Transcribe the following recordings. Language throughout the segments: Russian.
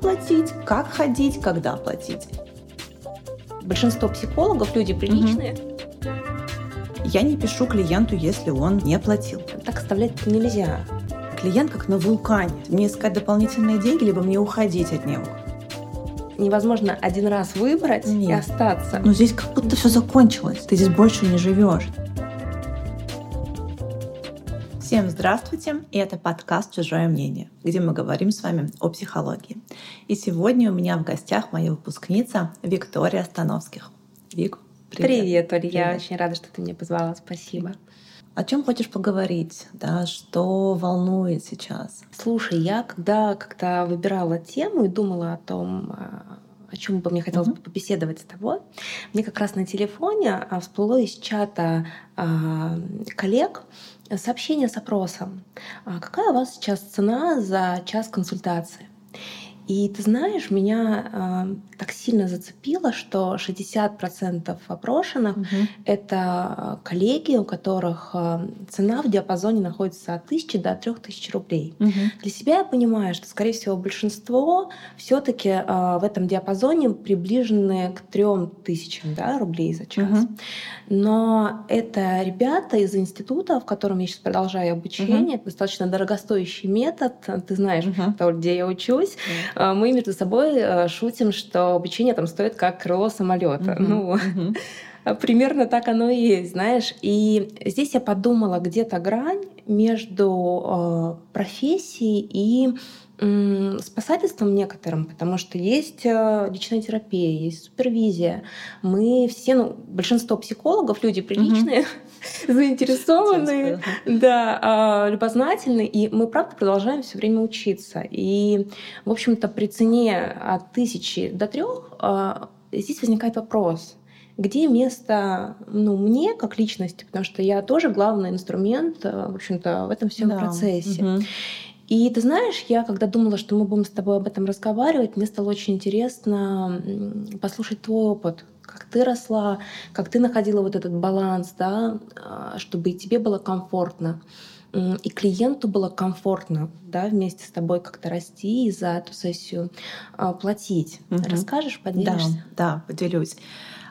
платить, как ходить, когда платить. Большинство психологов люди приличные. Я не пишу клиенту, если он не платил. Так оставлять нельзя. Клиент как на вулкане. Мне искать дополнительные деньги, либо мне уходить от него. Невозможно один раз выбрать Нет. и остаться. Но здесь как будто все закончилось. Ты здесь больше не живешь. Всем здравствуйте, и это подкаст «Чужое мнение», где мы говорим с вами о психологии. И сегодня у меня в гостях моя выпускница Виктория Становских. Вик, привет. Привет, Оля, я очень рада, что ты меня позвала, спасибо. О чем хочешь поговорить, да, что волнует сейчас? Слушай, я когда как-то выбирала тему и думала о том, а, о чем бы мне хотелось mm-hmm. побеседовать с тобой, мне как раз на телефоне а, всплыло из чата а, коллег сообщение с опросом. «А какая у вас сейчас цена за час консультации? И ты знаешь, меня э, так сильно зацепило, что 60% опрошенных угу. это коллеги, у которых э, цена в диапазоне находится от 1000 до 3000 рублей. Угу. Для себя я понимаю, что, скорее всего, большинство все-таки э, в этом диапазоне приближены к 3000 да, рублей за час. Угу. Но это ребята из института, в котором я сейчас продолжаю обучение. Угу. Это достаточно дорогостоящий метод. Ты знаешь, угу. то, где я учусь. Угу. Мы между собой э, шутим, что обучение там стоит как крыло самолета. Угу. Ну, угу. Примерно так оно и есть, знаешь. И здесь я подумала, где-то грань между э, профессией и спасательством некоторым, потому что есть э, личная терапия, есть супервизия. Мы все, ну, большинство психологов, люди приличные, угу. заинтересованные, да, а, любознательные, и мы, правда, продолжаем все время учиться. И, в общем-то, при цене от тысячи до трех а, здесь возникает вопрос, где место ну, мне как личности, потому что я тоже главный инструмент, э, в общем-то, в этом всем да. процессе. Угу. И ты знаешь, я когда думала, что мы будем с тобой об этом разговаривать, мне стало очень интересно послушать твой опыт, как ты росла, как ты находила вот этот баланс, да, а, чтобы и тебе было комфортно, и клиенту было комфортно, да, вместе с тобой как-то расти и за эту сессию а, платить. Угу. Расскажешь, поделишься? Да, да, поделюсь.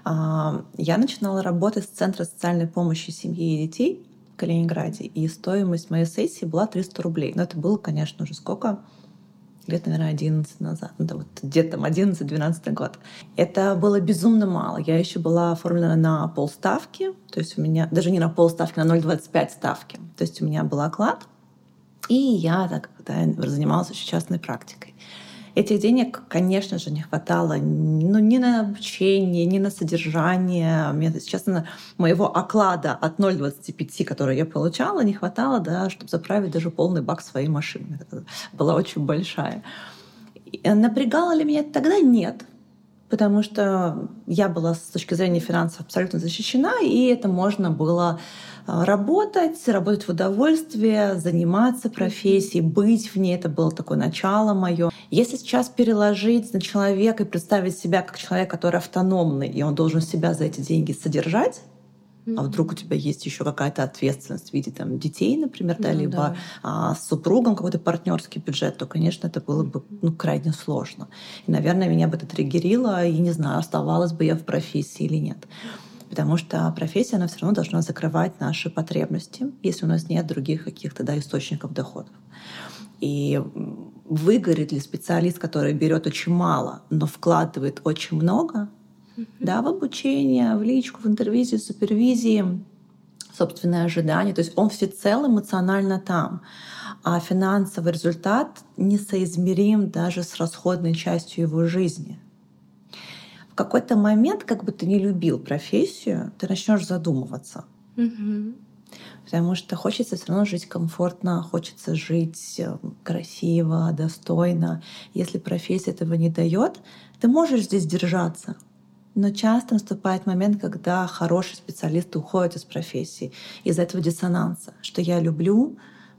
А, я начинала работать с Центра социальной помощи семьи и детей Калининграде, и стоимость моей сессии была 300 рублей. Но это было, конечно, уже сколько? лет, наверное, 11 назад, ну, да, вот где-то там 11-12 год. Это было безумно мало. Я еще была оформлена на полставки, то есть у меня, даже не на полставки, на 0,25 ставки. То есть у меня был оклад, и я так да, занималась очень частной практикой. Этих денег, конечно же, не хватало ну, ни на обучение, ни на содержание. Мне, честно, моего оклада от 0,25, который я получала, не хватало, да, чтобы заправить даже полный бак своей машины. Это была очень большая. Напрягало ли меня тогда? Нет потому что я была с точки зрения финансов абсолютно защищена, и это можно было а, работать, работать в удовольствие, заниматься профессией, быть в ней. Это было такое начало мое. Если сейчас переложить на человека и представить себя как человека, который автономный, и он должен себя за эти деньги содержать, а вдруг у тебя есть еще какая-то ответственность в виде там, детей, например, да, ну, либо да. А, с супругом какой-то партнерский бюджет, то, конечно, это было бы ну, крайне сложно. И, наверное, меня бы это триггерило, и не знаю, оставалась бы я в профессии или нет. Потому что профессия, она все равно должна закрывать наши потребности, если у нас нет других каких-то да, источников доходов. И выгорит ли специалист, который берет очень мало, но вкладывает очень много, да, в обучение, в личку, в интервизию, супервизии, собственные ожидания. То есть он всецело эмоционально там. А финансовый результат несоизмерим даже с расходной частью его жизни. В какой-то момент, как бы ты не любил профессию, ты начнешь задумываться. Потому что хочется все равно жить комфортно, хочется жить э, красиво, достойно. Если профессия этого не дает, ты можешь здесь держаться, но часто наступает момент, когда хорошие специалисты уходят из профессии из-за этого диссонанса, что я люблю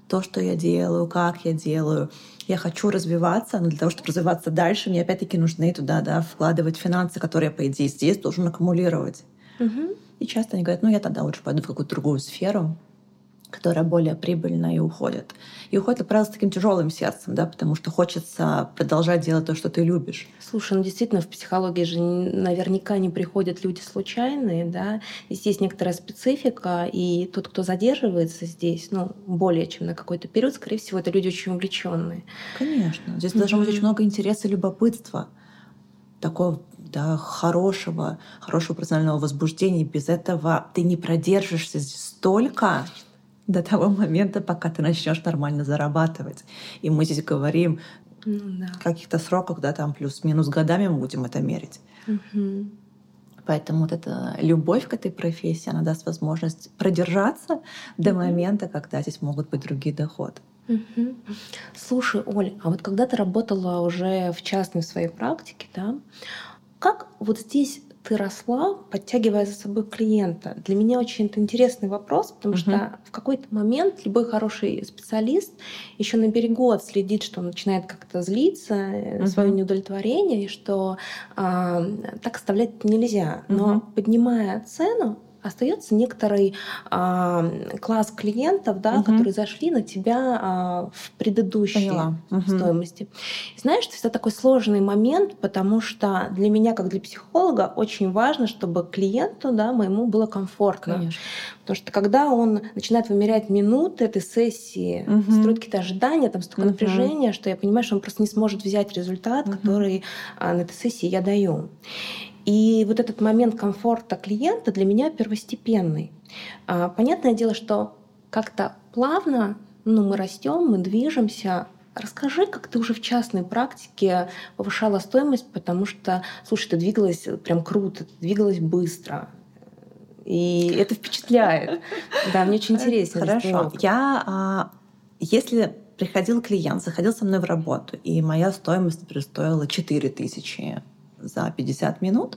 то, что я делаю, как я делаю. Я хочу развиваться, но для того, чтобы развиваться дальше, мне опять-таки нужны туда да, вкладывать финансы, которые, по идее, здесь должен аккумулировать. Угу. И часто они говорят, ну я тогда лучше пойду в какую-то другую сферу, которая более прибыльная и уходит. И уходит, как правило, с таким тяжелым сердцем, да, потому что хочется продолжать делать то, что ты любишь. Слушай, ну действительно, в психологии же наверняка не приходят люди случайные, да. Здесь есть некоторая специфика, и тот, кто задерживается здесь, ну, более чем на какой-то период, скорее всего, это люди очень увлеченные. Конечно. Здесь mm-hmm. должно быть очень много интереса и любопытства. Такого да, хорошего, хорошего профессионального возбуждения. Без этого ты не продержишься здесь столько, до того момента, пока ты начнешь нормально зарабатывать. И мы здесь говорим ну, да. в каких-то сроках, да, там плюс-минус годами мы будем это мерить. Угу. Поэтому вот эта любовь к этой профессии, она даст возможность продержаться до момента, когда здесь могут быть другие доходы. Угу. Слушай, Оль, а вот когда ты работала уже в частной своей практике, да, как вот здесь ты росла, подтягивая за собой клиента? Для меня очень это интересный вопрос, потому угу. что в какой-то момент любой хороший специалист еще на берегу отследит, что он начинает как-то злиться, угу. свое неудовлетворение, и что э, так оставлять нельзя. Но угу. поднимая цену, остается некоторый а, класс клиентов, да, угу. которые зашли на тебя а, в предыдущей Поняла. стоимости. Угу. знаешь, это такой сложный момент, потому что для меня, как для психолога, очень важно, чтобы клиенту, да, моему было комфортно. Конечно. Потому что когда он начинает вымерять минуты этой сессии, угу. строит какие-то ожидания, там столько угу. напряжения, что я понимаю, что он просто не сможет взять результат, угу. который а, на этой сессии я даю. И вот этот момент комфорта клиента для меня первостепенный. А, понятное дело, что как-то плавно ну, мы растем, мы движемся. Расскажи, как ты уже в частной практике повышала стоимость, потому что, слушай, ты двигалась прям круто, ты двигалась быстро. И это впечатляет. Да, мне очень интересно. Хорошо. Я, а, если приходил клиент, заходил со мной в работу, и моя стоимость, например, стоила 4 тысячи за 50 минут,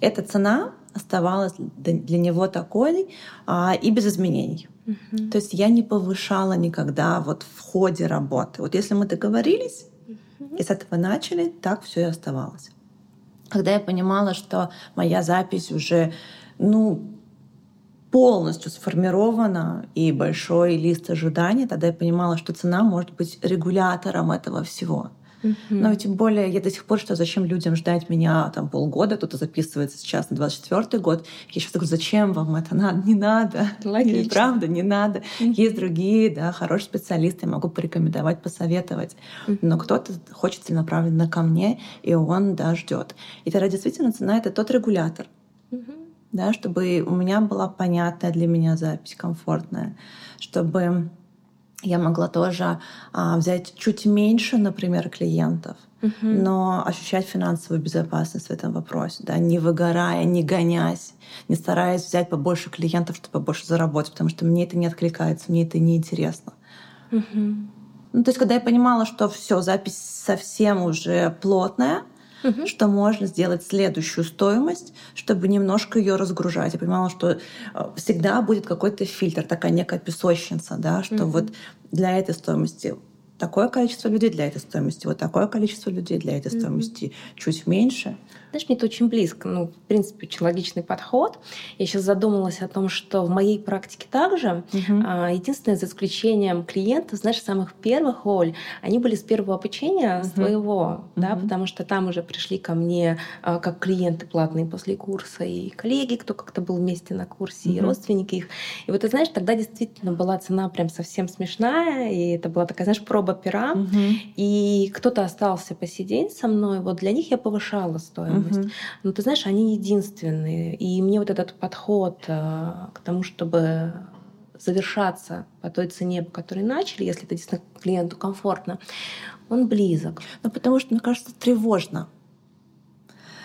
эта цена оставалась для него такой а, и без изменений. Uh-huh. То есть я не повышала никогда вот в ходе работы. Вот если мы договорились uh-huh. и с этого начали, так все и оставалось. Когда я понимала, что моя запись уже, ну, полностью сформирована и большой лист ожиданий, тогда я понимала, что цена может быть регулятором этого всего. Mm-hmm. Но тем более я до сих пор что зачем людям ждать меня там полгода, кто-то записывается сейчас на 24 год. Я сейчас говорю, зачем вам это надо? Не надо. Логично. Или, правда, не надо. Mm-hmm. Есть другие, да, хорошие специалисты, я могу порекомендовать, посоветовать. Mm-hmm. Но кто-то хочет целенаправленно ко мне, и он, да, ждет. И тогда действительно цена — это тот регулятор. Mm-hmm да, чтобы у меня была понятная для меня запись, комфортная, чтобы я могла тоже а, взять чуть меньше, например, клиентов, угу. но ощущать финансовую безопасность в этом вопросе, да, не выгорая, не гонясь, не стараясь взять побольше клиентов, чтобы побольше заработать, потому что мне это не откликается, мне это не интересно. Угу. Ну, то есть, когда я понимала, что все, запись совсем уже плотная, угу. что можно сделать следующую стоимость, чтобы немножко ее разгружать. Я понимала, что э, всегда будет какой-то фильтр, такая некая песочница, да, что угу. вот для этой стоимости такое количество людей для этой стоимости, вот такое количество людей для этой стоимости чуть меньше. Знаешь, мне это очень близко. Ну, в принципе, очень логичный подход. Я сейчас задумалась о том, что в моей практике также. Угу. Единственное, за исключением клиентов, знаешь, самых первых, Оль, они были с первого обучения угу. своего, угу. да, потому что там уже пришли ко мне а, как клиенты платные после курса, и коллеги, кто как-то был вместе на курсе, угу. и родственники их. И вот ты знаешь, тогда действительно была цена прям совсем смешная, и это была такая, знаешь, проба пера. Угу. И кто-то остался посидеть со мной, вот для них я повышала стоимость стоимость. Угу. Но ты знаешь, они единственные. И мне вот этот подход э, к тому, чтобы завершаться по той цене, по которой начали, если это действительно клиенту комфортно, он близок. Ну, потому что, мне кажется, тревожно.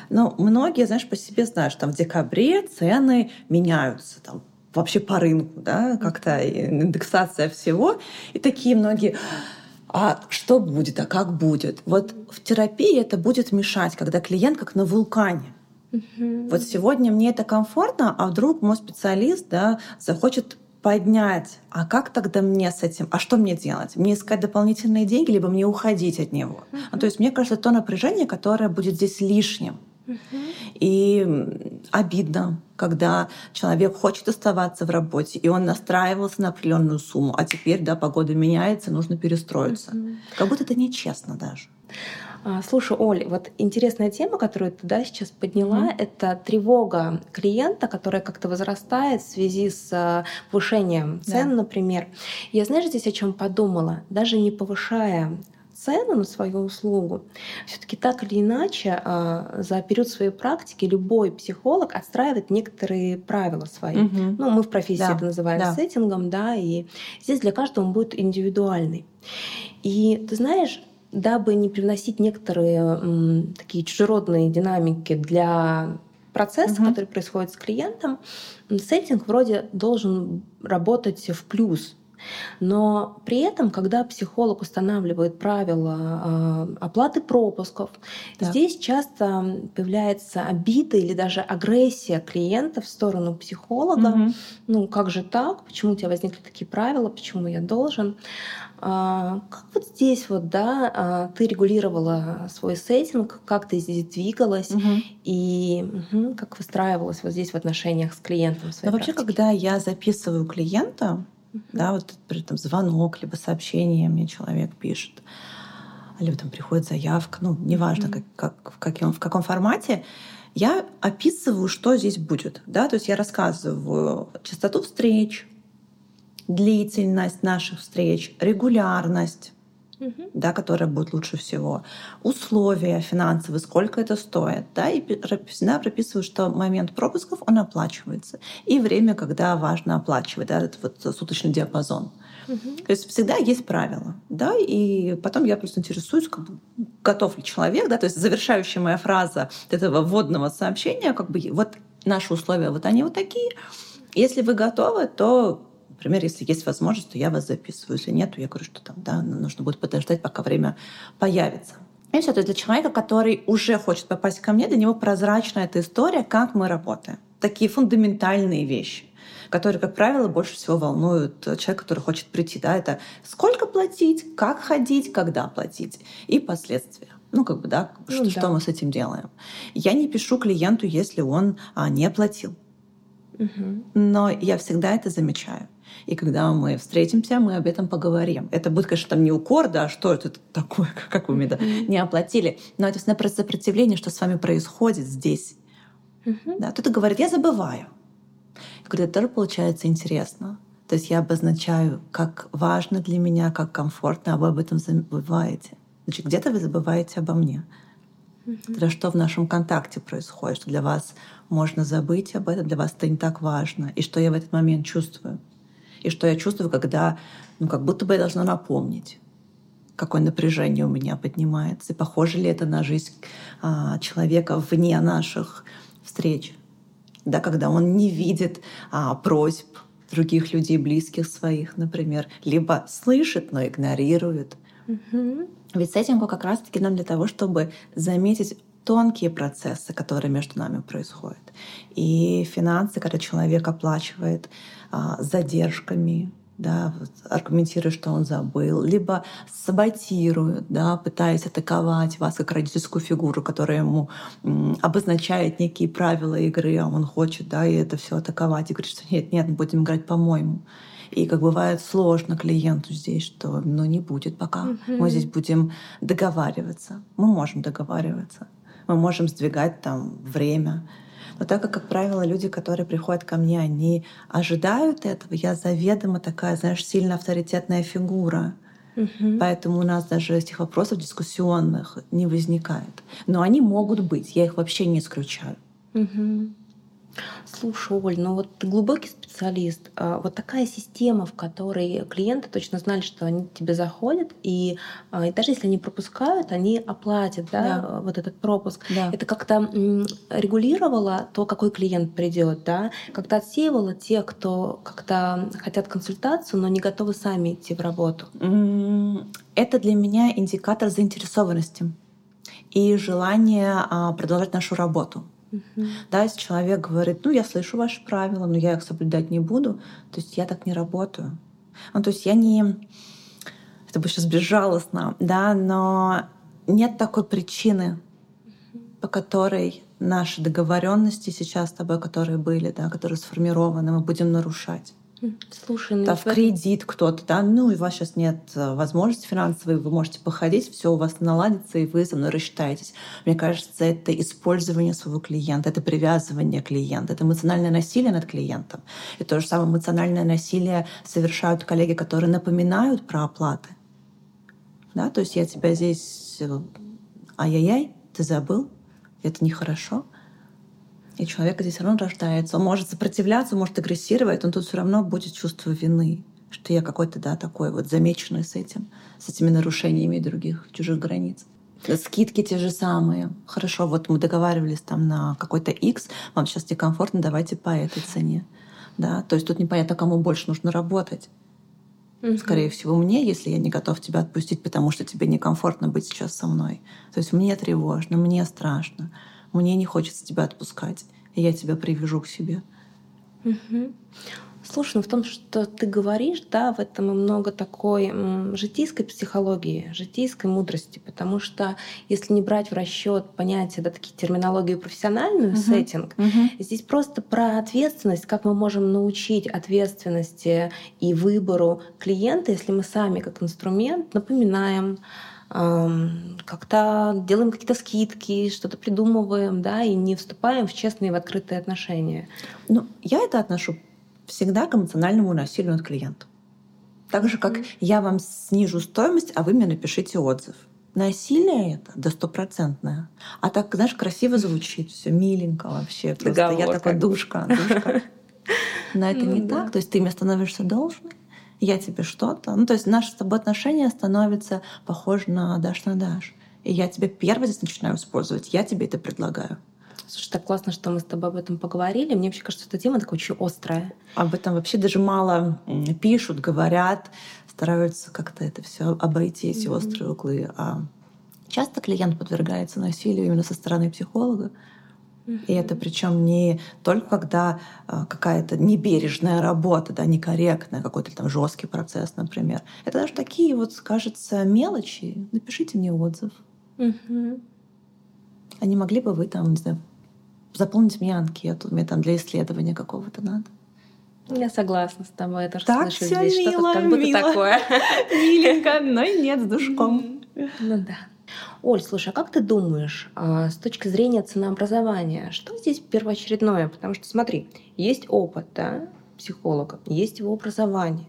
Но многие, знаешь, по себе знают, что там в декабре цены меняются, там вообще по рынку, да, как-то индексация всего. И такие многие, а что будет, а как будет. Вот в терапии это будет мешать, когда клиент как на вулкане. Угу. Вот сегодня мне это комфортно, а вдруг мой специалист да, захочет поднять. А как тогда мне с этим? А что мне делать? Мне искать дополнительные деньги, либо мне уходить от него? Uh-huh. Ну, то есть мне кажется, то напряжение, которое будет здесь лишним. И обидно, когда человек хочет оставаться в работе, и он настраивался на определенную сумму, а теперь, да, погода меняется, нужно перестроиться. Как будто это нечестно даже. А, слушай, Оль, вот интересная тема, которую ты да, сейчас подняла, mm-hmm. это тревога клиента, которая как-то возрастает в связи с а, повышением цен, да. например. Я знаешь, здесь о чем подумала? Даже не повышая цену на свою услугу, все-таки так или иначе а, за период своей практики любой психолог отстраивает некоторые правила свои. Угу. Ну, мы в профессии да. это называем да. сеттингом, да, и здесь для каждого он будет индивидуальный. И ты знаешь, дабы не привносить некоторые м, такие чужеродные динамики для процесса, угу. который происходит с клиентом, сеттинг вроде должен работать в плюс. Но при этом, когда психолог устанавливает правила э, оплаты пропусков, да. здесь часто появляется обида или даже агрессия клиента в сторону психолога. Угу. Ну, как же так? Почему у тебя возникли такие правила? Почему я должен? А, как вот здесь вот, да, а, ты регулировала свой сеттинг, как ты здесь двигалась угу. и угу, как выстраивалась вот здесь в отношениях с клиентом? Ну, вообще, когда я записываю клиента. Да, вот при этом звонок, либо сообщение мне человек пишет, либо там приходит заявка, ну, неважно, как, как, в, каком, в каком формате, я описываю, что здесь будет. Да? То есть я рассказываю частоту встреч, длительность наших встреч, регулярность, угу. да, которая будет лучше всего, условия финансовые, сколько это стоит, да, и всегда прописываю, что момент пропусков он оплачивается, и время, когда важно оплачивать, да, этот вот суточный диапазон. Угу. То есть всегда есть правила, да, и потом я просто интересуюсь, как бы, готов ли человек, да, то есть завершающая моя фраза этого вводного сообщения, как бы вот наши условия, вот они вот такие. Если вы готовы, то Например, если есть возможность, то я вас записываю. Если нет, то я говорю, что там, да, нужно будет подождать, пока время появится. И все, то есть для человека, который уже хочет попасть ко мне, для него прозрачна эта история, как мы работаем. Такие фундаментальные вещи которые, как правило, больше всего волнуют человека, который хочет прийти. Да, это сколько платить, как ходить, когда платить и последствия. Ну, как бы, да, ну, что, да. что мы с этим делаем. Я не пишу клиенту, если он а, не оплатил. Угу. Но я всегда это замечаю. И когда мы встретимся, мы об этом поговорим. Это будет, конечно, там не укор, да, а что это такое, как вы мне да, не оплатили. Но это всегда про сопротивление, что с вами происходит здесь. Да, кто-то говорит, я забываю. И говорит, это тоже получается интересно. То есть я обозначаю, как важно для меня, как комфортно, а вы об этом забываете. Значит, где-то вы забываете обо мне. Тогда что в нашем контакте происходит, что для вас можно забыть об этом, для вас это не так важно, и что я в этот момент чувствую и что я чувствую, когда ну, как будто бы я должна напомнить какое напряжение у меня поднимается, и похоже ли это на жизнь а, человека вне наших встреч, да, когда он не видит а, просьб других людей, близких своих, например, либо слышит, но игнорирует. Угу. Ведь сеттингу как раз-таки нам для того, чтобы заметить тонкие процессы, которые между нами происходят. И финансы, когда человек оплачивает а, задержками, да, аргументируя, что он забыл, либо саботирует, да, пытаясь атаковать вас как родительскую фигуру, которая ему обозначает некие правила игры, а он хочет, да, и это все атаковать, и говорит, что нет, нет, мы будем играть по-моему. И как бывает сложно клиенту здесь, что ну не будет пока. Mm-hmm. Мы здесь будем договариваться. Мы можем договариваться. Мы можем сдвигать там время но так как, как правило, люди, которые приходят ко мне, они ожидают этого, я заведомо такая, знаешь, сильно авторитетная фигура. Угу. Поэтому у нас даже этих вопросов дискуссионных не возникает. Но они могут быть, я их вообще не исключаю. Угу. Слушай, Оль, ну вот ты глубокий специалист. А вот такая система, в которой клиенты точно знали, что они к тебе заходят, и, а, и даже если они пропускают, они оплатят да, да. вот этот пропуск. Да. Это как-то регулировало то, какой клиент придет, да? как-то отсеивало тех, кто как-то хотят консультацию, но не готовы сами идти в работу. Это для меня индикатор заинтересованности и желания а, продолжать нашу работу. Угу. Да, если человек говорит, ну, я слышу ваши правила, но я их соблюдать не буду, то есть я так не работаю. Ну, то есть я не... Это будет сейчас безжалостно, да, но нет такой причины, по которой наши договоренности сейчас с тобой, которые были, да, которые сформированы, мы будем нарушать. Слушай, ну да, в кредит кто-то, да, ну и у вас сейчас нет э, возможности финансовой, вы можете походить, все у вас наладится, и вы со мной рассчитаетесь. Мне кажется, это использование своего клиента, это привязывание клиента, это эмоциональное насилие над клиентом. И то же самое эмоциональное насилие совершают коллеги, которые напоминают про оплаты. Да, то есть я тебя здесь э, ай-яй-яй, ты забыл, это нехорошо. И человек здесь все равно рождается. Он может сопротивляться, может агрессировать, но тут все равно будет чувство вины, что я какой-то, да, такой вот замеченный с этим, с этими нарушениями других чужих границ. Скидки те же самые. Хорошо, вот мы договаривались там на какой-то X, вам сейчас некомфортно, давайте по этой цене. Да? То есть тут непонятно, кому больше нужно работать. Угу. Скорее всего, мне, если я не готов тебя отпустить, потому что тебе некомфортно быть сейчас со мной. То есть мне тревожно, мне страшно мне не хочется тебя отпускать, и я тебя привяжу к себе. Угу. Слушай, ну в том, что ты говоришь, да, в этом и много такой житейской психологии, житейской мудрости, потому что если не брать в расчет понятие, да, такие терминологию профессиональную, uh-huh. сеттинг, uh-huh. здесь просто про ответственность, как мы можем научить ответственности и выбору клиента, если мы сами как инструмент напоминаем, как-то делаем какие-то скидки, что-то придумываем, да, и не вступаем в честные, в открытые отношения. Ну, я это отношу всегда к эмоциональному насилию над клиентом. Так же, как mm-hmm. я вам снижу стоимость, а вы мне напишите отзыв. Насилие это да стопроцентное. А так, знаешь, красиво звучит, все миленько вообще. Просто я такой душка, душка. Но это не ну так. То есть ты мне становишься должной, я тебе что-то. Ну, то есть наши с тобой отношения становятся похожи на дашь на дашь. И я тебе первый здесь начинаю использовать, я тебе это предлагаю. Слушай, так классно, что мы с тобой об этом поговорили. Мне вообще кажется, эта тема такая очень острая. Об этом вообще даже мало пишут, говорят, стараются как-то это все обойти, эти mm-hmm. острые углы. А часто клиент подвергается насилию именно со стороны психолога. И это причем не только когда а, какая-то небережная работа, да, некорректная, какой-то там жесткий процесс, например. Это даже такие вот, кажется, мелочи. Напишите мне отзыв. Угу. А не могли бы вы там, не знаю, заполнить мне анкету, мне там для исследования какого-то надо? Я согласна с тобой, я тоже так слышу здесь что-то как будто мило. такое. Миленько, но нет, с душком. Ну да. Оль, слушай, а как ты думаешь, а, с точки зрения ценообразования, что здесь первоочередное? Потому что смотри, есть опыт да, психолога, есть его образование.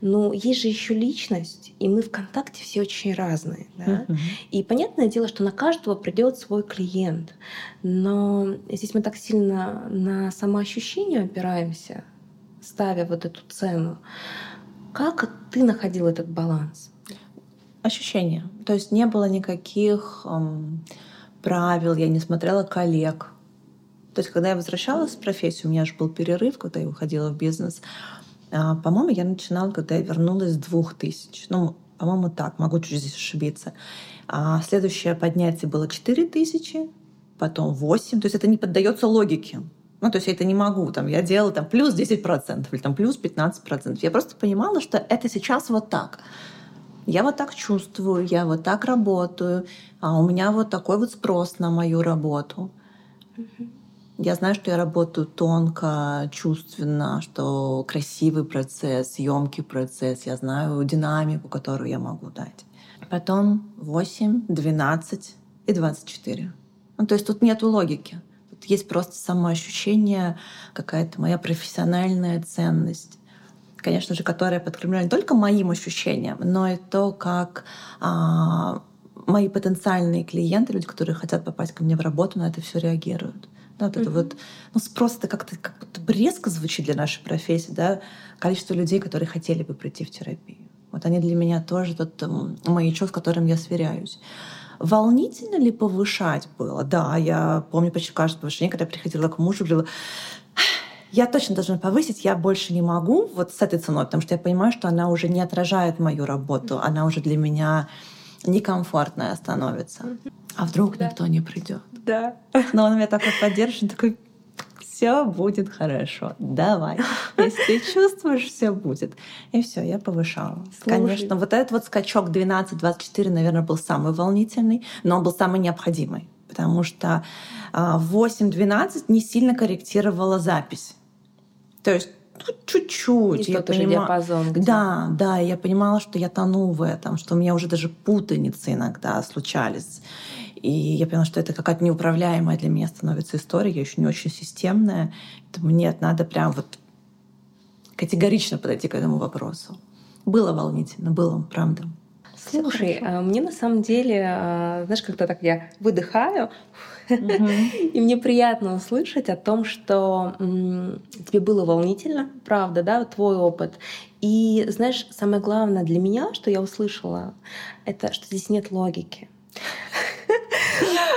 Но есть же еще личность, и мы в контакте все очень разные. Да? Uh-huh. И понятное дело, что на каждого придет свой клиент. Но здесь мы так сильно на самоощущение опираемся, ставя вот эту цену. Как ты находил этот баланс? Ощущения. То есть не было никаких эм, правил, я не смотрела коллег. То есть, когда я возвращалась в профессию, у меня же был перерыв, когда я уходила в бизнес. А, по-моему, я начинала, когда я вернулась с двух тысяч. Ну, по-моему, так, могу чуть здесь ошибиться. А следующее поднятие было 4 тысячи, потом 8. То есть это не поддается логике. Ну, то есть я это не могу. Там, я делала там, плюс 10% или там, плюс 15%. Я просто понимала, что это сейчас вот так я вот так чувствую, я вот так работаю, а у меня вот такой вот спрос на мою работу. Я знаю, что я работаю тонко, чувственно, что красивый процесс, емкий процесс. Я знаю динамику, которую я могу дать. Потом 8, 12 и 24. Ну, то есть тут нет логики. Тут есть просто самоощущение, какая-то моя профессиональная ценность конечно же, которая подкреплена не только моим ощущением, но и то, как а, мои потенциальные клиенты, люди, которые хотят попасть ко мне в работу, на это все реагируют. Да, вот mm-hmm. это вот, ну, спрос это как-то как будто резко звучит для нашей профессии, да, количество людей, которые хотели бы прийти в терапию. Вот они для меня тоже тот маячок, с которым я сверяюсь. Волнительно ли повышать было? Да, я помню почти каждое повышение, когда я приходила к мужу, говорила, я точно должна повысить, я больше не могу вот с этой ценой, потому что я понимаю, что она уже не отражает мою работу, она уже для меня некомфортная становится. А вдруг да. никто не придет? Да. Но он меня такой поддерживает, такой, все будет хорошо, давай. Если ты чувствуешь, все будет. И все, я повышала. Слушай. Конечно, вот этот вот скачок 12-24, наверное, был самый волнительный, но он был самый необходимый потому что а, в 8-12 не сильно корректировала запись. То есть ну, чуть-чуть. я понимала, диапазон. Где? Да, да, я понимала, что я тону в этом, что у меня уже даже путаницы иногда случались. И я поняла, что это какая-то неуправляемая для меня становится история, я еще не очень системная. Поэтому нет, надо прям вот категорично подойти к этому вопросу. Было волнительно, было, правда. Слушай, а мне на самом деле, а, знаешь, когда так я выдыхаю, и мне приятно услышать о том, что тебе было волнительно, правда, да, твой опыт. И знаешь, самое главное для меня, что я услышала, это что здесь нет логики.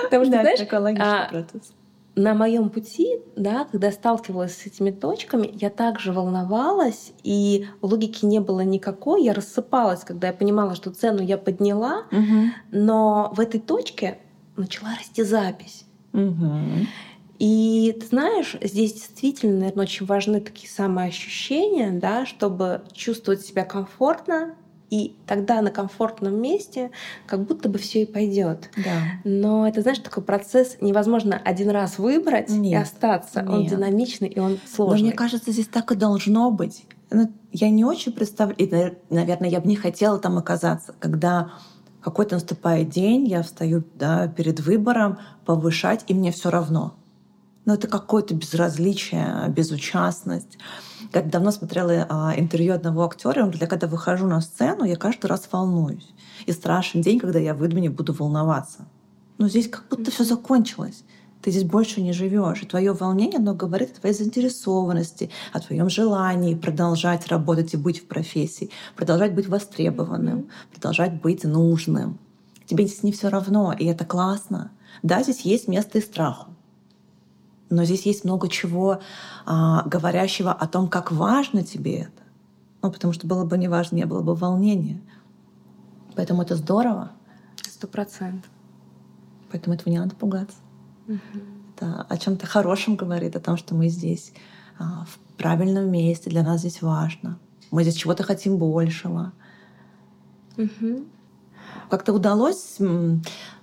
Потому что, знаешь, а, процесс на моем пути, да, когда сталкивалась с этими точками, я также волновалась, и логики не было никакой. Я рассыпалась, когда я понимала, что цену я подняла, угу. но в этой точке начала расти запись. Угу. И ты знаешь, здесь действительно, наверное, очень важны такие самые ощущения, да, чтобы чувствовать себя комфортно, и тогда на комфортном месте как будто бы все и пойдет. Да. Но это, знаешь, такой процесс невозможно один раз выбрать нет, и остаться. Нет. Он динамичный и он сложный. Но мне кажется, здесь так и должно быть. Ну, я не очень представляю, и, наверное, я бы не хотела там оказаться, когда какой-то наступает день, я встаю да, перед выбором повышать, и мне все равно. Но это какое-то безразличие, безучастность. Как давно смотрела а, интервью одного актера, он говорит, когда выхожу на сцену, я каждый раз волнуюсь. И страшен день, когда я выйду, не буду волноваться. Но здесь как будто все закончилось. Ты здесь больше не живешь. И твое волнение, оно говорит о твоей заинтересованности, о твоем желании продолжать работать и быть в профессии, продолжать быть востребованным, mm-hmm. продолжать быть нужным. Тебе здесь не все равно, и это классно. Да, здесь есть место и страху. Но здесь есть много чего, а, говорящего о том, как важно тебе это. Ну, потому что было бы не важно, не было бы волнения. Поэтому это здорово. Сто процентов. Поэтому этого не надо пугаться. Угу. Это о чем-то хорошем говорит, о том, что мы здесь а, в правильном месте, для нас здесь важно. Мы здесь чего-то хотим большего. Угу. Как-то удалось,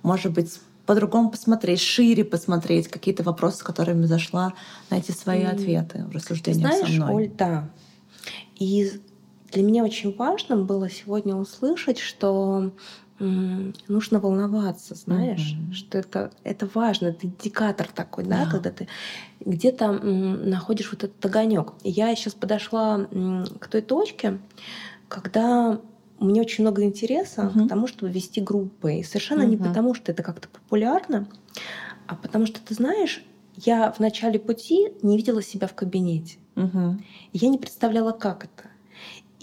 может быть, по-другому посмотреть, шире посмотреть какие-то вопросы, с которыми зашла, найти свои mm. ответы в рассуждениях Знаешь, со мной. Оль, да. И для меня очень важно было сегодня услышать, что нужно волноваться, знаешь, mm-hmm. что это, это важно, это индикатор такой, да, yeah. когда ты где-то находишь вот этот огонек. Я сейчас подошла к той точке, когда меня очень много интереса угу. к тому, чтобы вести группы. И совершенно угу. не потому, что это как-то популярно, а потому что, ты знаешь, я в начале пути не видела себя в кабинете. Угу. я не представляла, как это.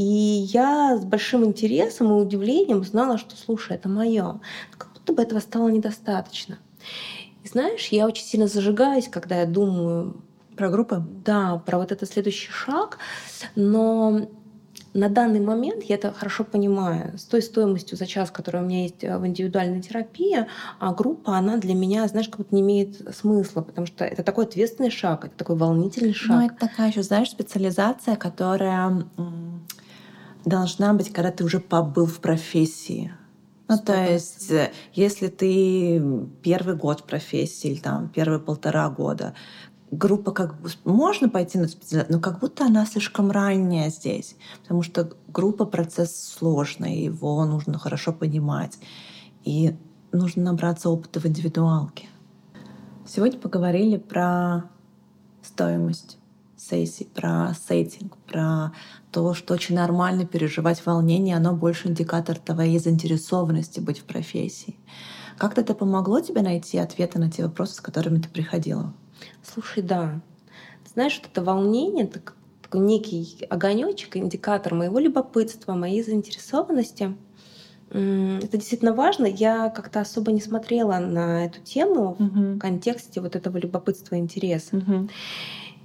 И я с большим интересом и удивлением знала, что, слушай, это мое. Как будто бы этого стало недостаточно. И знаешь, я очень сильно зажигаюсь, когда я думаю про группы. Да, про вот этот следующий шаг. Но на данный момент я это хорошо понимаю. С той стоимостью за час, которая у меня есть э, в индивидуальной терапии, а группа, она для меня, знаешь, как будто не имеет смысла, потому что это такой ответственный шаг, это такой волнительный шаг. Ну, это такая еще, знаешь, специализация, которая должна быть, когда ты уже побыл в профессии. Ну, то есть, э, если ты первый год в профессии или там первые полтора года, группа как бы можно пойти на специализацию, но как будто она слишком ранняя здесь, потому что группа процесс сложный, его нужно хорошо понимать, и нужно набраться опыта в индивидуалке. Сегодня поговорили про стоимость сессий, про сеттинг, про то, что очень нормально переживать волнение, оно больше индикатор твоей заинтересованности быть в профессии. Как-то это помогло тебе найти ответы на те вопросы, с которыми ты приходила? Слушай, да. Ты знаешь, вот это волнение, так, такой некий огонечек, индикатор моего любопытства, моей заинтересованности. Это действительно важно. Я как-то особо не смотрела на эту тему угу. в контексте вот этого любопытства и интереса. Угу.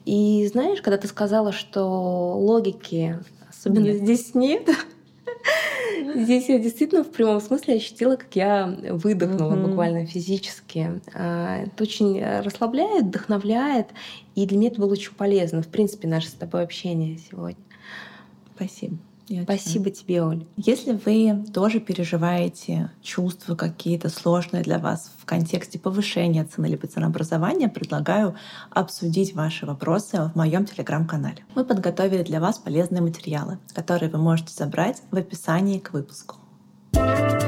И знаешь, когда ты сказала, что логики особенно нет. здесь нет, Здесь я действительно в прямом смысле ощутила, как я выдохнула mm-hmm. буквально физически. А, это очень расслабляет, вдохновляет, и для меня это было очень полезно. В принципе, наше с тобой общение сегодня. Спасибо. Я Спасибо тебе, Оль. Если вы тоже переживаете чувства какие-то сложные для вас в контексте повышения цены либо ценообразования, предлагаю обсудить ваши вопросы в моем телеграм-канале. Мы подготовили для вас полезные материалы, которые вы можете забрать в описании к выпуску. thank you